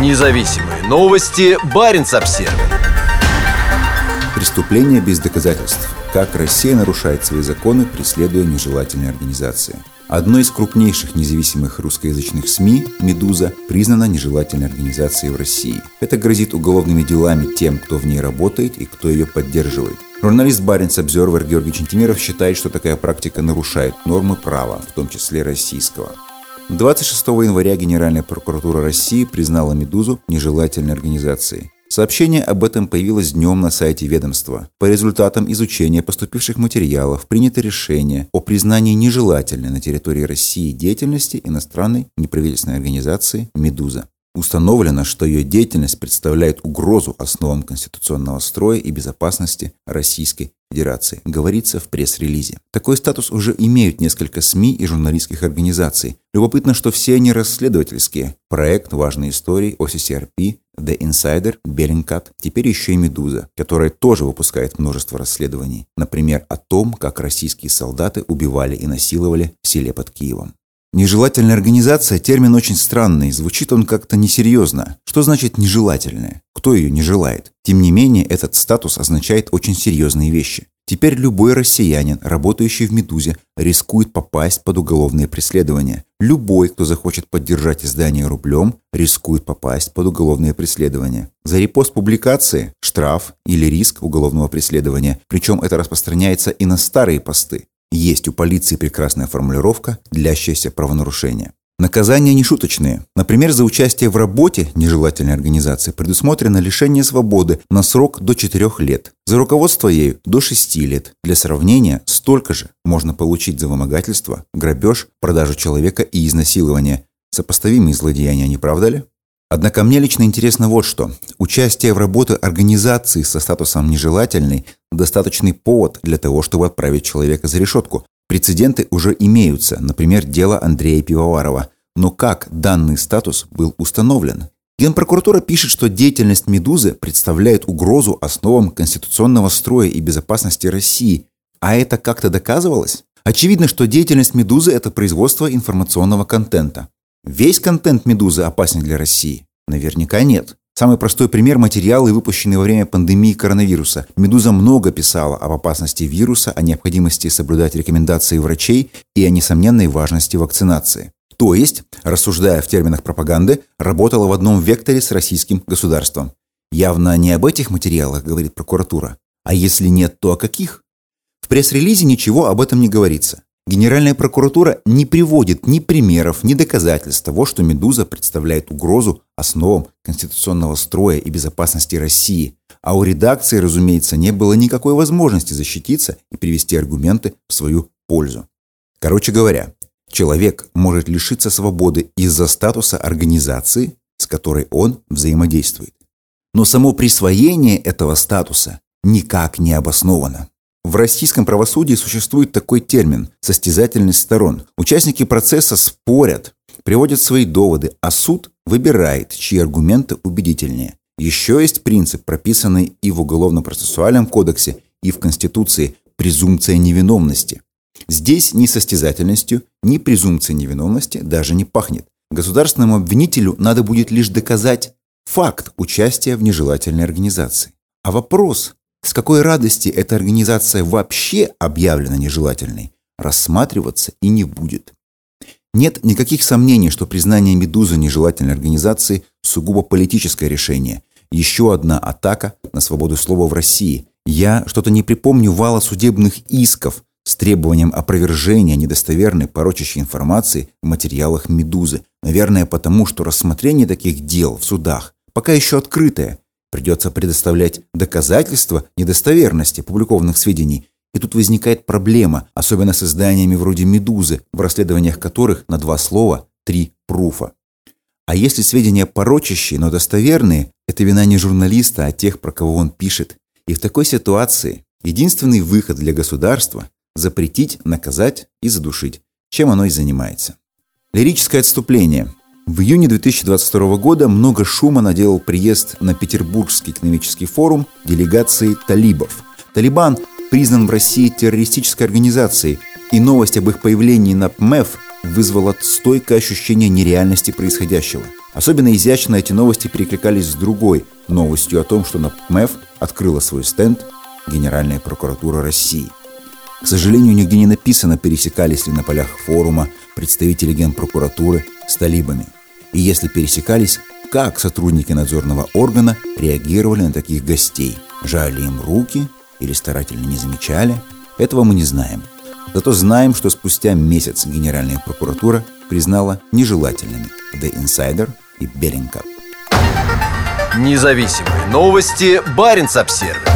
Независимые новости. Барин обсерва Преступление без доказательств. Как Россия нарушает свои законы, преследуя нежелательные организации. Одной из крупнейших независимых русскоязычных СМИ «Медуза» признана нежелательной организацией в России. Это грозит уголовными делами тем, кто в ней работает и кто ее поддерживает. Журналист Баренц Обзервер Георгий Чентимиров считает, что такая практика нарушает нормы права, в том числе российского. 26 января Генеральная прокуратура России признала «Медузу» нежелательной организацией. Сообщение об этом появилось днем на сайте ведомства. По результатам изучения поступивших материалов принято решение о признании нежелательной на территории России деятельности иностранной неправительственной организации «Медуза». Установлено, что ее деятельность представляет угрозу основам конституционного строя и безопасности Российской Федерации, говорится в пресс-релизе. Такой статус уже имеют несколько СМИ и журналистских организаций. Любопытно, что все они расследовательские. Проект «Важные истории», OCCRP, The Insider, Bellingcat, теперь еще и «Медуза», которая тоже выпускает множество расследований. Например, о том, как российские солдаты убивали и насиловали в селе под Киевом. Нежелательная организация – термин очень странный, звучит он как-то несерьезно. Что значит нежелательная? Кто ее не желает? Тем не менее, этот статус означает очень серьезные вещи. Теперь любой россиянин, работающий в «Медузе», рискует попасть под уголовное преследование. Любой, кто захочет поддержать издание рублем, рискует попасть под уголовное преследование. За репост публикации – штраф или риск уголовного преследования. Причем это распространяется и на старые посты. Есть у полиции прекрасная формулировка, длящаяся правонарушения. Наказания не шуточные. Например, за участие в работе нежелательной организации предусмотрено лишение свободы на срок до 4 лет. За руководство ею до 6 лет. Для сравнения, столько же можно получить за вымогательство, грабеж, продажу человека и изнасилование. Сопоставимые злодеяния, не правда ли? Однако мне лично интересно вот что. Участие в работе организации со статусом нежелательный – достаточный повод для того, чтобы отправить человека за решетку. Прецеденты уже имеются, например, дело Андрея Пивоварова. Но как данный статус был установлен? Генпрокуратура пишет, что деятельность «Медузы» представляет угрозу основам конституционного строя и безопасности России. А это как-то доказывалось? Очевидно, что деятельность «Медузы» – это производство информационного контента. Весь контент «Медузы» опасен для России? Наверняка нет. Самый простой пример – материалы, выпущенные во время пандемии коронавируса. «Медуза» много писала об опасности вируса, о необходимости соблюдать рекомендации врачей и о несомненной важности вакцинации. То есть, рассуждая в терминах пропаганды, работала в одном векторе с российским государством. Явно не об этих материалах, говорит прокуратура. А если нет, то о каких? В пресс-релизе ничего об этом не говорится. Генеральная прокуратура не приводит ни примеров, ни доказательств того, что «Медуза» представляет угрозу основам конституционного строя и безопасности России. А у редакции, разумеется, не было никакой возможности защититься и привести аргументы в свою пользу. Короче говоря, человек может лишиться свободы из-за статуса организации, с которой он взаимодействует. Но само присвоение этого статуса никак не обосновано. В российском правосудии существует такой термин – состязательность сторон. Участники процесса спорят, приводят свои доводы, а суд выбирает, чьи аргументы убедительнее. Еще есть принцип, прописанный и в Уголовно-процессуальном кодексе, и в Конституции – презумпция невиновности. Здесь ни состязательностью, ни презумпцией невиновности даже не пахнет. Государственному обвинителю надо будет лишь доказать факт участия в нежелательной организации. А вопрос, с какой радости эта организация вообще объявлена нежелательной, рассматриваться и не будет. Нет никаких сомнений, что признание «Медузы» нежелательной организации – сугубо политическое решение. Еще одна атака на свободу слова в России. Я что-то не припомню вала судебных исков с требованием опровержения недостоверной порочащей информации в материалах «Медузы». Наверное, потому что рассмотрение таких дел в судах пока еще открытое – Придется предоставлять доказательства недостоверности публикованных сведений. И тут возникает проблема, особенно с изданиями вроде «Медузы», в расследованиях которых на два слова три пруфа. А если сведения порочащие, но достоверные, это вина не журналиста, а тех, про кого он пишет. И в такой ситуации единственный выход для государства – запретить, наказать и задушить, чем оно и занимается. Лирическое отступление – в июне 2022 года много шума наделал приезд на Петербургский экономический форум делегации талибов. Талибан признан в России террористической организацией, и новость об их появлении на ПМЭФ вызвало стойкое ощущение нереальности происходящего. Особенно изящно эти новости перекликались с другой новостью о том, что на МЭФ открыла свой стенд Генеральная прокуратура России. К сожалению, нигде не написано, пересекались ли на полях форума представители генпрокуратуры с талибами. И если пересекались, как сотрудники надзорного органа реагировали на таких гостей. Жали им руки или старательно не замечали? Этого мы не знаем. Зато знаем, что спустя месяц Генеральная прокуратура признала нежелательными The Insider и Bellingcat. Независимые новости. Барин обсервис